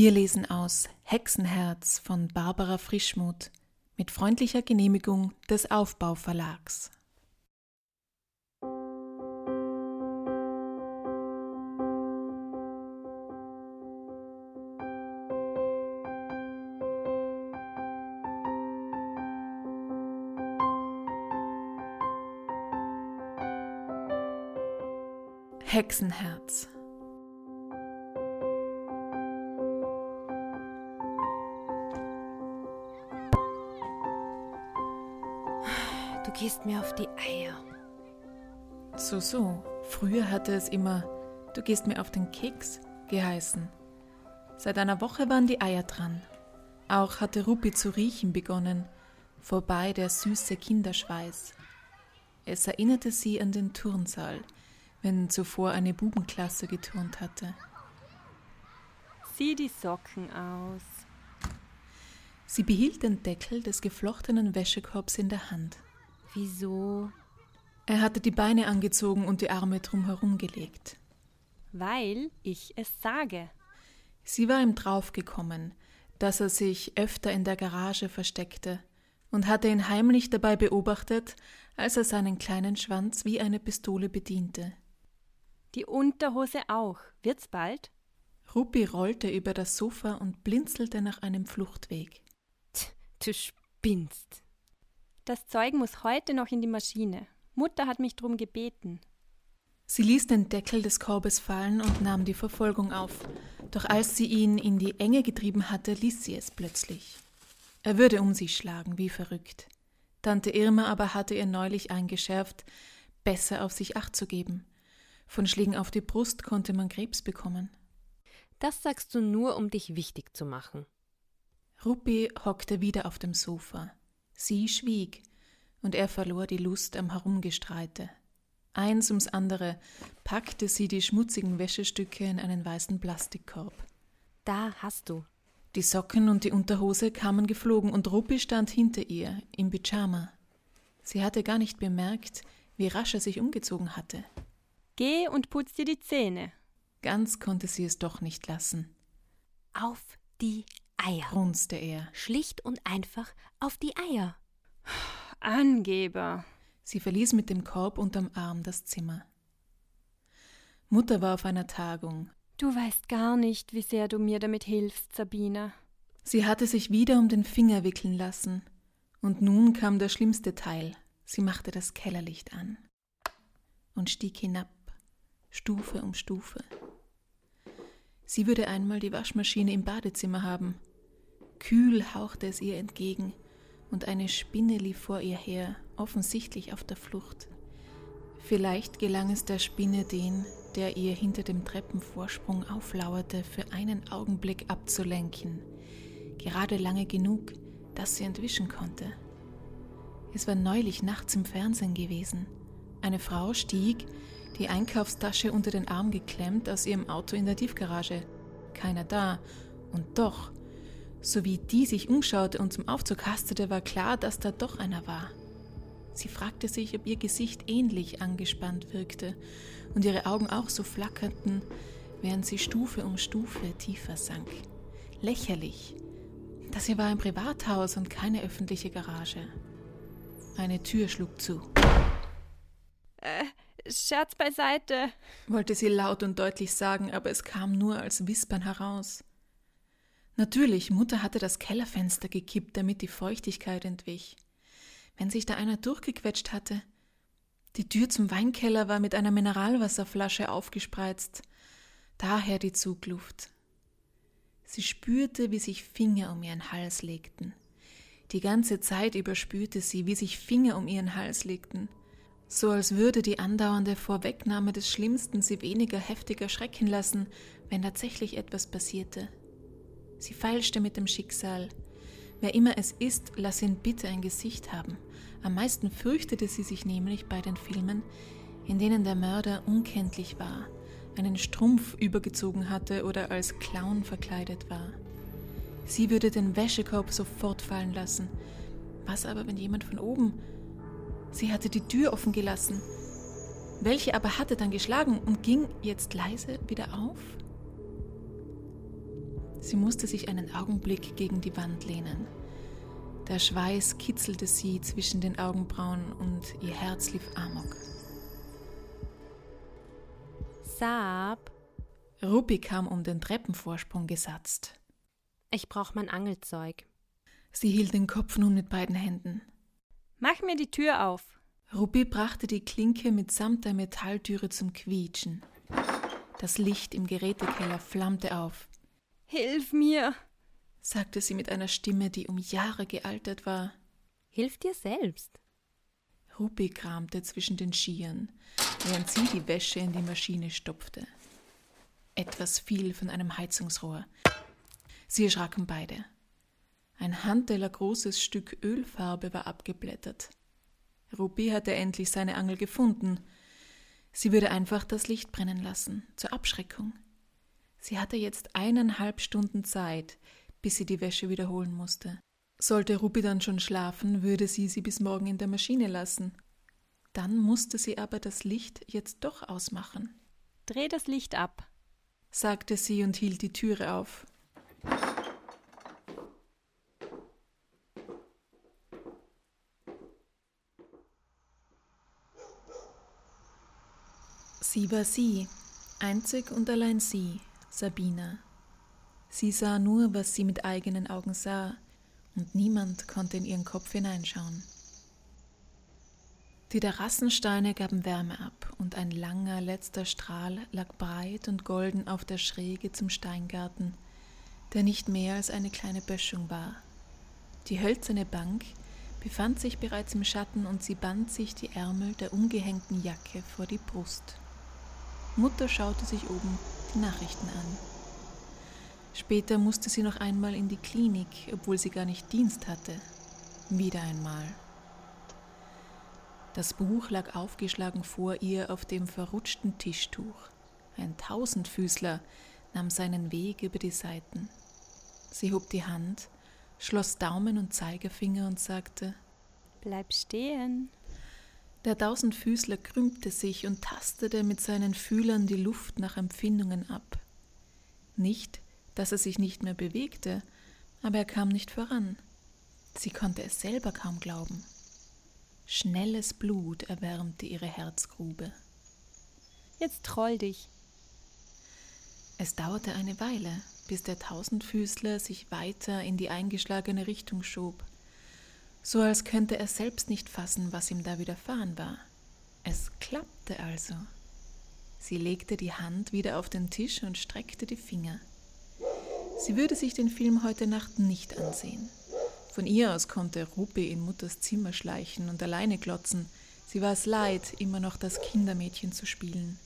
Wir lesen aus Hexenherz von Barbara Frischmuth mit freundlicher Genehmigung des Aufbauverlags. Hexenherz gehst mir auf die Eier. So, so. Früher hatte es immer, du gehst mir auf den Keks geheißen. Seit einer Woche waren die Eier dran. Auch hatte Rupi zu riechen begonnen, vorbei der süße Kinderschweiß. Es erinnerte sie an den Turnsaal, wenn zuvor eine Bubenklasse geturnt hatte. Sieh die Socken aus. Sie behielt den Deckel des geflochtenen Wäschekorbs in der Hand. Wieso? Er hatte die Beine angezogen und die Arme drumherum gelegt. Weil ich es sage. Sie war ihm draufgekommen, dass er sich öfter in der Garage versteckte und hatte ihn heimlich dabei beobachtet, als er seinen kleinen Schwanz wie eine Pistole bediente. Die Unterhose auch. Wird's bald? Rupi rollte über das Sofa und blinzelte nach einem Fluchtweg. Tch, du spinnst. Das Zeug muss heute noch in die Maschine. Mutter hat mich drum gebeten. Sie ließ den Deckel des Korbes fallen und nahm die Verfolgung auf. Doch als sie ihn in die Enge getrieben hatte, ließ sie es plötzlich. Er würde um sie schlagen, wie verrückt. Tante Irma aber hatte ihr neulich eingeschärft, besser auf sich acht zu geben. Von Schlägen auf die Brust konnte man Krebs bekommen. Das sagst du nur, um dich wichtig zu machen. Ruppi hockte wieder auf dem Sofa. Sie schwieg, und er verlor die Lust am Herumgestreite. Eins ums andere packte sie die schmutzigen Wäschestücke in einen weißen Plastikkorb. Da hast du. Die Socken und die Unterhose kamen geflogen und Ruppi stand hinter ihr im Pyjama. Sie hatte gar nicht bemerkt, wie rasch er sich umgezogen hatte. Geh und putz dir die Zähne. Ganz konnte sie es doch nicht lassen. Auf die Eier, grunzte er. Schlicht und einfach auf die Eier. Angeber. Sie verließ mit dem Korb unterm Arm das Zimmer. Mutter war auf einer Tagung. Du weißt gar nicht, wie sehr du mir damit hilfst, Sabine. Sie hatte sich wieder um den Finger wickeln lassen. Und nun kam der schlimmste Teil. Sie machte das Kellerlicht an und stieg hinab, Stufe um Stufe. Sie würde einmal die Waschmaschine im Badezimmer haben. Kühl hauchte es ihr entgegen, und eine Spinne lief vor ihr her, offensichtlich auf der Flucht. Vielleicht gelang es der Spinne, den, der ihr hinter dem Treppenvorsprung auflauerte, für einen Augenblick abzulenken, gerade lange genug, dass sie entwischen konnte. Es war neulich nachts im Fernsehen gewesen. Eine Frau stieg, die Einkaufstasche unter den Arm geklemmt, aus ihrem Auto in der Tiefgarage. Keiner da, und doch so wie die sich umschaute und zum Aufzug hastete, war klar, dass da doch einer war. Sie fragte sich, ob ihr Gesicht ähnlich angespannt wirkte und ihre Augen auch so flackerten, während sie Stufe um Stufe tiefer sank. Lächerlich. Das hier war ein Privathaus und keine öffentliche Garage. Eine Tür schlug zu. Äh, Scherz beiseite, wollte sie laut und deutlich sagen, aber es kam nur als Wispern heraus. Natürlich, Mutter hatte das Kellerfenster gekippt, damit die Feuchtigkeit entwich. Wenn sich da einer durchgequetscht hatte. Die Tür zum Weinkeller war mit einer Mineralwasserflasche aufgespreizt, daher die Zugluft. Sie spürte, wie sich Finger um ihren Hals legten. Die ganze Zeit über spürte sie, wie sich Finger um ihren Hals legten. so als würde die andauernde Vorwegnahme des Schlimmsten sie weniger heftig erschrecken lassen, wenn tatsächlich etwas passierte. Sie feilschte mit dem Schicksal. Wer immer es ist, lass ihn bitte ein Gesicht haben. Am meisten fürchtete sie sich nämlich bei den Filmen, in denen der Mörder unkenntlich war, einen Strumpf übergezogen hatte oder als Clown verkleidet war. Sie würde den Wäschekorb sofort fallen lassen. Was aber, wenn jemand von oben Sie hatte die Tür offen gelassen. Welche aber hatte dann geschlagen und ging jetzt leise wieder auf? Sie musste sich einen Augenblick gegen die Wand lehnen. Der Schweiß kitzelte sie zwischen den Augenbrauen und ihr Herz lief amok. Saab. Rupi kam um den Treppenvorsprung gesatzt. Ich brauch mein Angelzeug. Sie hielt den Kopf nun mit beiden Händen. Mach mir die Tür auf. Rupi brachte die Klinke mitsamt der Metalltüre zum Quietschen. Das Licht im Gerätekeller flammte auf. Hilf mir, sagte sie mit einer Stimme, die um Jahre gealtert war. Hilf dir selbst. Rupi kramte zwischen den Skiern, während sie die Wäsche in die Maschine stopfte. Etwas fiel von einem Heizungsrohr. Sie erschraken beide. Ein Handteller großes Stück Ölfarbe war abgeblättert. Rupi hatte endlich seine Angel gefunden. Sie würde einfach das Licht brennen lassen, zur Abschreckung. Sie hatte jetzt eineinhalb Stunden Zeit, bis sie die Wäsche wiederholen musste. Sollte Rupi dann schon schlafen, würde sie sie bis morgen in der Maschine lassen. Dann musste sie aber das Licht jetzt doch ausmachen. Dreh das Licht ab, sagte sie und hielt die Türe auf. Sie war sie, einzig und allein sie, Sabina. Sie sah nur, was sie mit eigenen Augen sah, und niemand konnte in ihren Kopf hineinschauen. Die Terrassensteine gaben Wärme ab, und ein langer letzter Strahl lag breit und golden auf der Schräge zum Steingarten, der nicht mehr als eine kleine Böschung war. Die hölzerne Bank befand sich bereits im Schatten und sie band sich die Ärmel der umgehängten Jacke vor die Brust. Mutter schaute sich oben die Nachrichten an. Später musste sie noch einmal in die Klinik, obwohl sie gar nicht Dienst hatte. Wieder einmal. Das Buch lag aufgeschlagen vor ihr auf dem verrutschten Tischtuch. Ein Tausendfüßler nahm seinen Weg über die Seiten. Sie hob die Hand, schloss Daumen und Zeigefinger und sagte Bleib stehen. Der Tausendfüßler krümmte sich und tastete mit seinen Fühlern die Luft nach Empfindungen ab. Nicht, dass er sich nicht mehr bewegte, aber er kam nicht voran. Sie konnte es selber kaum glauben. Schnelles Blut erwärmte ihre Herzgrube. Jetzt troll dich. Es dauerte eine Weile, bis der Tausendfüßler sich weiter in die eingeschlagene Richtung schob so als könnte er selbst nicht fassen, was ihm da widerfahren war. Es klappte also. Sie legte die Hand wieder auf den Tisch und streckte die Finger. Sie würde sich den Film heute Nacht nicht ansehen. Von ihr aus konnte Rupi in Mutters Zimmer schleichen und alleine glotzen. Sie war es leid, immer noch das Kindermädchen zu spielen.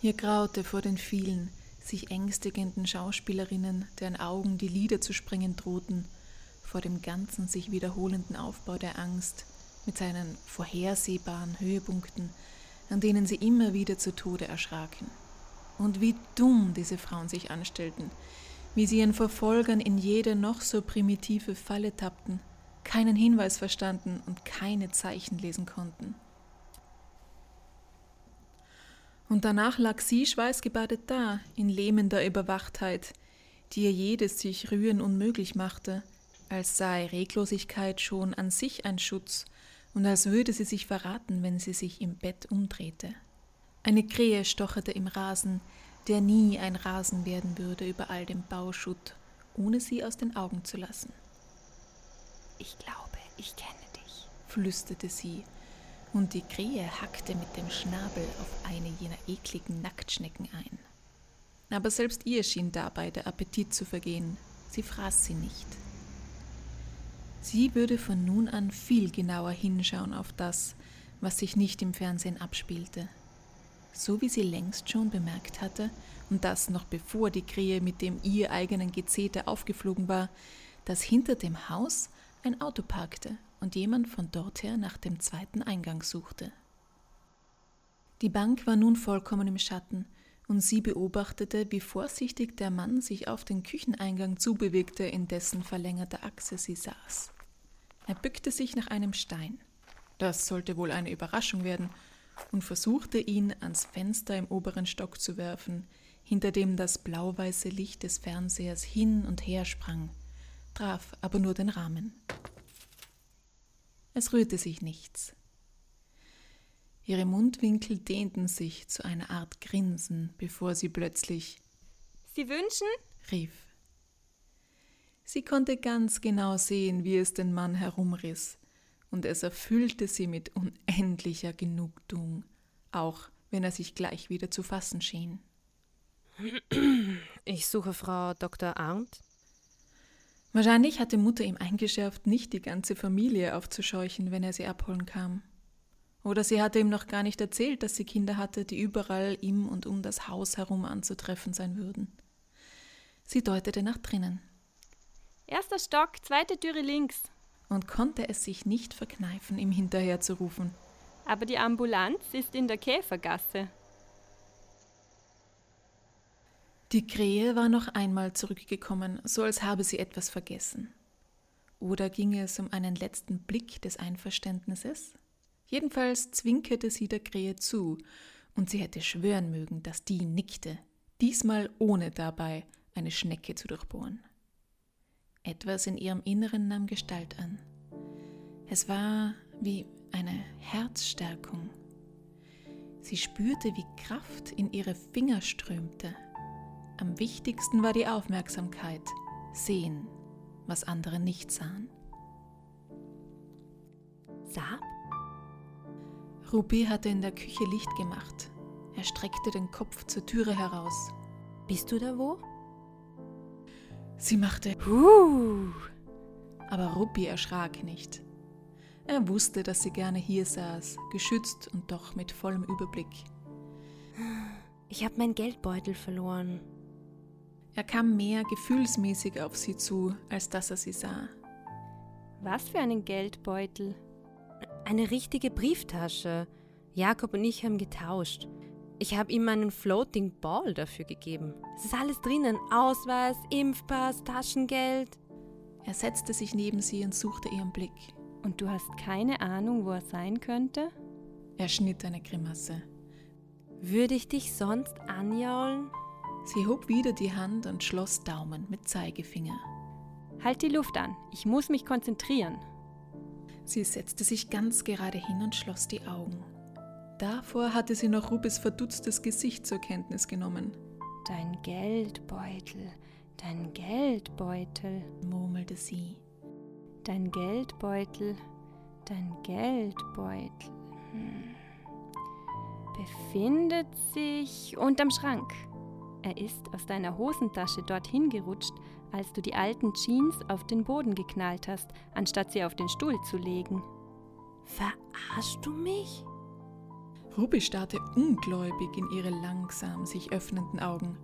Ihr graute vor den vielen, sich ängstigenden Schauspielerinnen, deren Augen die Lider zu springen drohten vor dem ganzen sich wiederholenden Aufbau der Angst mit seinen vorhersehbaren Höhepunkten, an denen sie immer wieder zu Tode erschraken. Und wie dumm diese Frauen sich anstellten, wie sie ihren Verfolgern in jede noch so primitive Falle tappten, keinen Hinweis verstanden und keine Zeichen lesen konnten. Und danach lag sie schweißgebadet da, in lähmender Überwachtheit, die ihr jedes sich rühren unmöglich machte, als sei Reglosigkeit schon an sich ein Schutz und als würde sie sich verraten, wenn sie sich im Bett umdrehte. Eine Krähe stocherte im Rasen, der nie ein Rasen werden würde über all dem Bauschutt, ohne sie aus den Augen zu lassen. Ich glaube, ich kenne dich, flüsterte sie, und die Krähe hackte mit dem Schnabel auf eine jener ekligen Nacktschnecken ein. Aber selbst ihr schien dabei der Appetit zu vergehen, sie fraß sie nicht. Sie würde von nun an viel genauer hinschauen auf das, was sich nicht im Fernsehen abspielte. So wie sie längst schon bemerkt hatte, und das noch bevor die Krähe mit dem ihr eigenen Gezeter aufgeflogen war, dass hinter dem Haus ein Auto parkte und jemand von dort her nach dem zweiten Eingang suchte. Die Bank war nun vollkommen im Schatten, und sie beobachtete, wie vorsichtig der Mann sich auf den Kücheneingang zubewegte, in dessen verlängerter Achse sie saß. Er bückte sich nach einem Stein. Das sollte wohl eine Überraschung werden, und versuchte ihn ans Fenster im oberen Stock zu werfen, hinter dem das blau-weiße Licht des Fernsehers hin und her sprang, traf aber nur den Rahmen. Es rührte sich nichts. Ihre Mundwinkel dehnten sich zu einer Art Grinsen, bevor sie plötzlich Sie wünschen? rief. Sie konnte ganz genau sehen, wie es den Mann herumriss, und es erfüllte sie mit unendlicher Genugtuung, auch wenn er sich gleich wieder zu fassen schien. Ich suche Frau Dr. Arndt. Wahrscheinlich hatte Mutter ihm eingeschärft, nicht die ganze Familie aufzuscheuchen, wenn er sie abholen kam. Oder sie hatte ihm noch gar nicht erzählt, dass sie Kinder hatte, die überall im und um das Haus herum anzutreffen sein würden. Sie deutete nach drinnen. Erster Stock, zweite Türe links. Und konnte es sich nicht verkneifen, ihm hinterher zu rufen. Aber die Ambulanz ist in der Käfergasse. Die Krähe war noch einmal zurückgekommen, so als habe sie etwas vergessen. Oder ging es um einen letzten Blick des Einverständnisses? Jedenfalls zwinkerte sie der Krähe zu, und sie hätte schwören mögen, dass die nickte, diesmal ohne dabei eine Schnecke zu durchbohren. Etwas in ihrem Inneren nahm Gestalt an. Es war wie eine Herzstärkung. Sie spürte, wie Kraft in ihre Finger strömte. Am wichtigsten war die Aufmerksamkeit, sehen, was andere nicht sahen. Saab? Ruby hatte in der Küche Licht gemacht. Er streckte den Kopf zur Türe heraus. Bist du da wo? Sie machte Huh. aber Ruby erschrak nicht. Er wusste, dass sie gerne hier saß, geschützt und doch mit vollem Überblick. Ich habe meinen Geldbeutel verloren. Er kam mehr gefühlsmäßig auf sie zu, als dass er sie sah. Was für einen Geldbeutel. Eine richtige Brieftasche. Jakob und ich haben getauscht. Ich habe ihm meinen Floating Ball dafür gegeben. Es ist alles drinnen. Ausweis, Impfpass, Taschengeld. Er setzte sich neben sie und suchte ihren Blick. Und du hast keine Ahnung, wo er sein könnte? Er schnitt eine Grimasse. Würde ich dich sonst anjaulen? Sie hob wieder die Hand und schloss Daumen mit Zeigefinger. Halt die Luft an. Ich muss mich konzentrieren. Sie setzte sich ganz gerade hin und schloss die Augen. Davor hatte sie noch Rubis verdutztes Gesicht zur Kenntnis genommen, Dein Geldbeutel, dein Geldbeutel, murmelte sie. dein Geldbeutel, dein Geldbeutel. Hm. Befindet sich unterm Schrank. Er ist aus deiner Hosentasche dorthin gerutscht, als du die alten Jeans auf den Boden geknallt hast, anstatt sie auf den Stuhl zu legen. Verarschst du mich? Ruby starrte ungläubig in ihre langsam sich öffnenden Augen.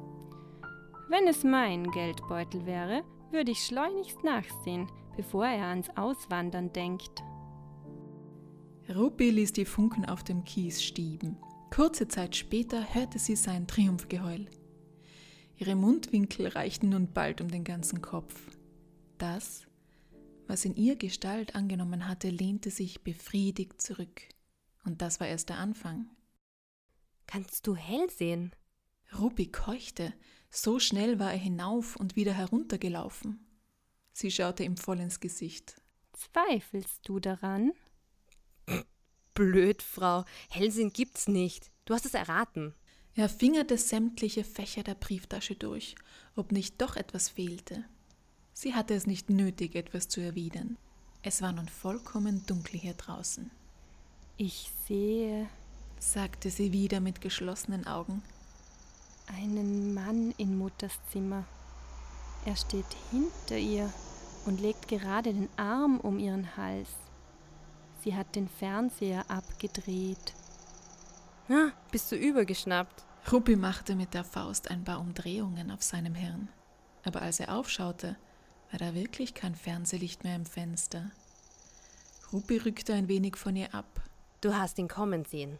Wenn es mein Geldbeutel wäre, würde ich schleunigst nachsehen, bevor er ans Auswandern denkt. Ruby ließ die Funken auf dem Kies stieben. Kurze Zeit später hörte sie sein Triumphgeheul. Ihre Mundwinkel reichten nun bald um den ganzen Kopf. Das, was in ihr Gestalt angenommen hatte, lehnte sich befriedigt zurück. Und das war erst der Anfang. Kannst du hell sehen? Ruby keuchte, so schnell war er hinauf und wieder heruntergelaufen. Sie schaute ihm voll ins Gesicht. Zweifelst du daran? Blöd, Frau. Hellsehen gibt's nicht. Du hast es erraten. Er fingerte sämtliche Fächer der Brieftasche durch, ob nicht doch etwas fehlte. Sie hatte es nicht nötig, etwas zu erwidern. Es war nun vollkommen dunkel hier draußen, Ich sehe sagte sie wieder mit geschlossenen Augen. einen Mann in Mutters Zimmer. Er steht hinter ihr und legt gerade den Arm um ihren Hals. Sie hat den Fernseher abgedreht. Ah, bist du übergeschnappt? Ruppi machte mit der Faust ein paar Umdrehungen auf seinem Hirn. Aber als er aufschaute, war da wirklich kein Fernsehlicht mehr im Fenster. Ruppi rückte ein wenig von ihr ab. Du hast ihn kommen sehen.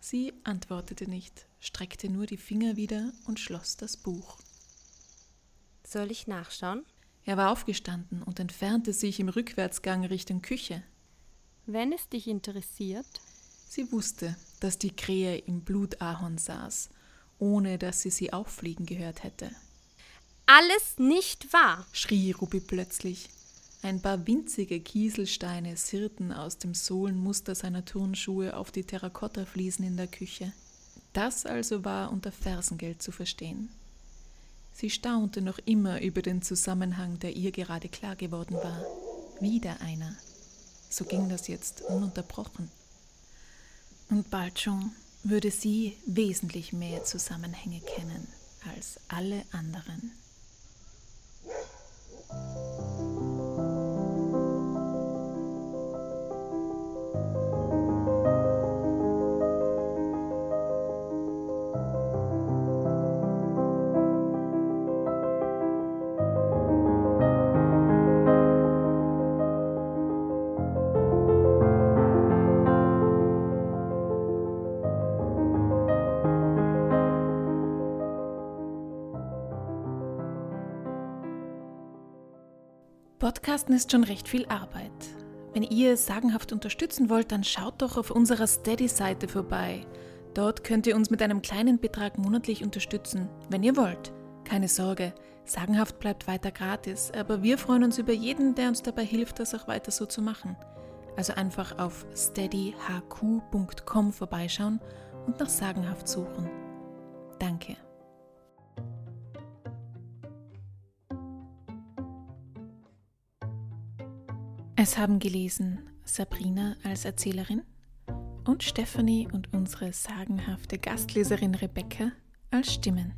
Sie antwortete nicht, streckte nur die Finger wieder und schloss das Buch. Soll ich nachschauen? Er war aufgestanden und entfernte sich im Rückwärtsgang Richtung Küche. Wenn es dich interessiert. Sie wusste, dass die Krähe im Blutahorn saß, ohne dass sie sie auffliegen gehört hätte. Alles nicht wahr, schrie Rupi plötzlich. Ein paar winzige Kieselsteine sirrten aus dem Sohlenmuster seiner Turnschuhe auf die Terrakottafliesen in der Küche. Das also war unter Fersengeld zu verstehen. Sie staunte noch immer über den Zusammenhang, der ihr gerade klar geworden war. Wieder einer. So ging das jetzt ununterbrochen. Und bald schon würde sie wesentlich mehr Zusammenhänge kennen als alle anderen. Podcasten ist schon recht viel Arbeit. Wenn ihr sagenhaft unterstützen wollt, dann schaut doch auf unserer Steady-Seite vorbei. Dort könnt ihr uns mit einem kleinen Betrag monatlich unterstützen, wenn ihr wollt. Keine Sorge, sagenhaft bleibt weiter gratis, aber wir freuen uns über jeden, der uns dabei hilft, das auch weiter so zu machen. Also einfach auf steadyhq.com vorbeischauen und nach sagenhaft suchen. Danke. Es haben gelesen Sabrina als Erzählerin und Stephanie und unsere sagenhafte Gastleserin Rebecca als Stimmen.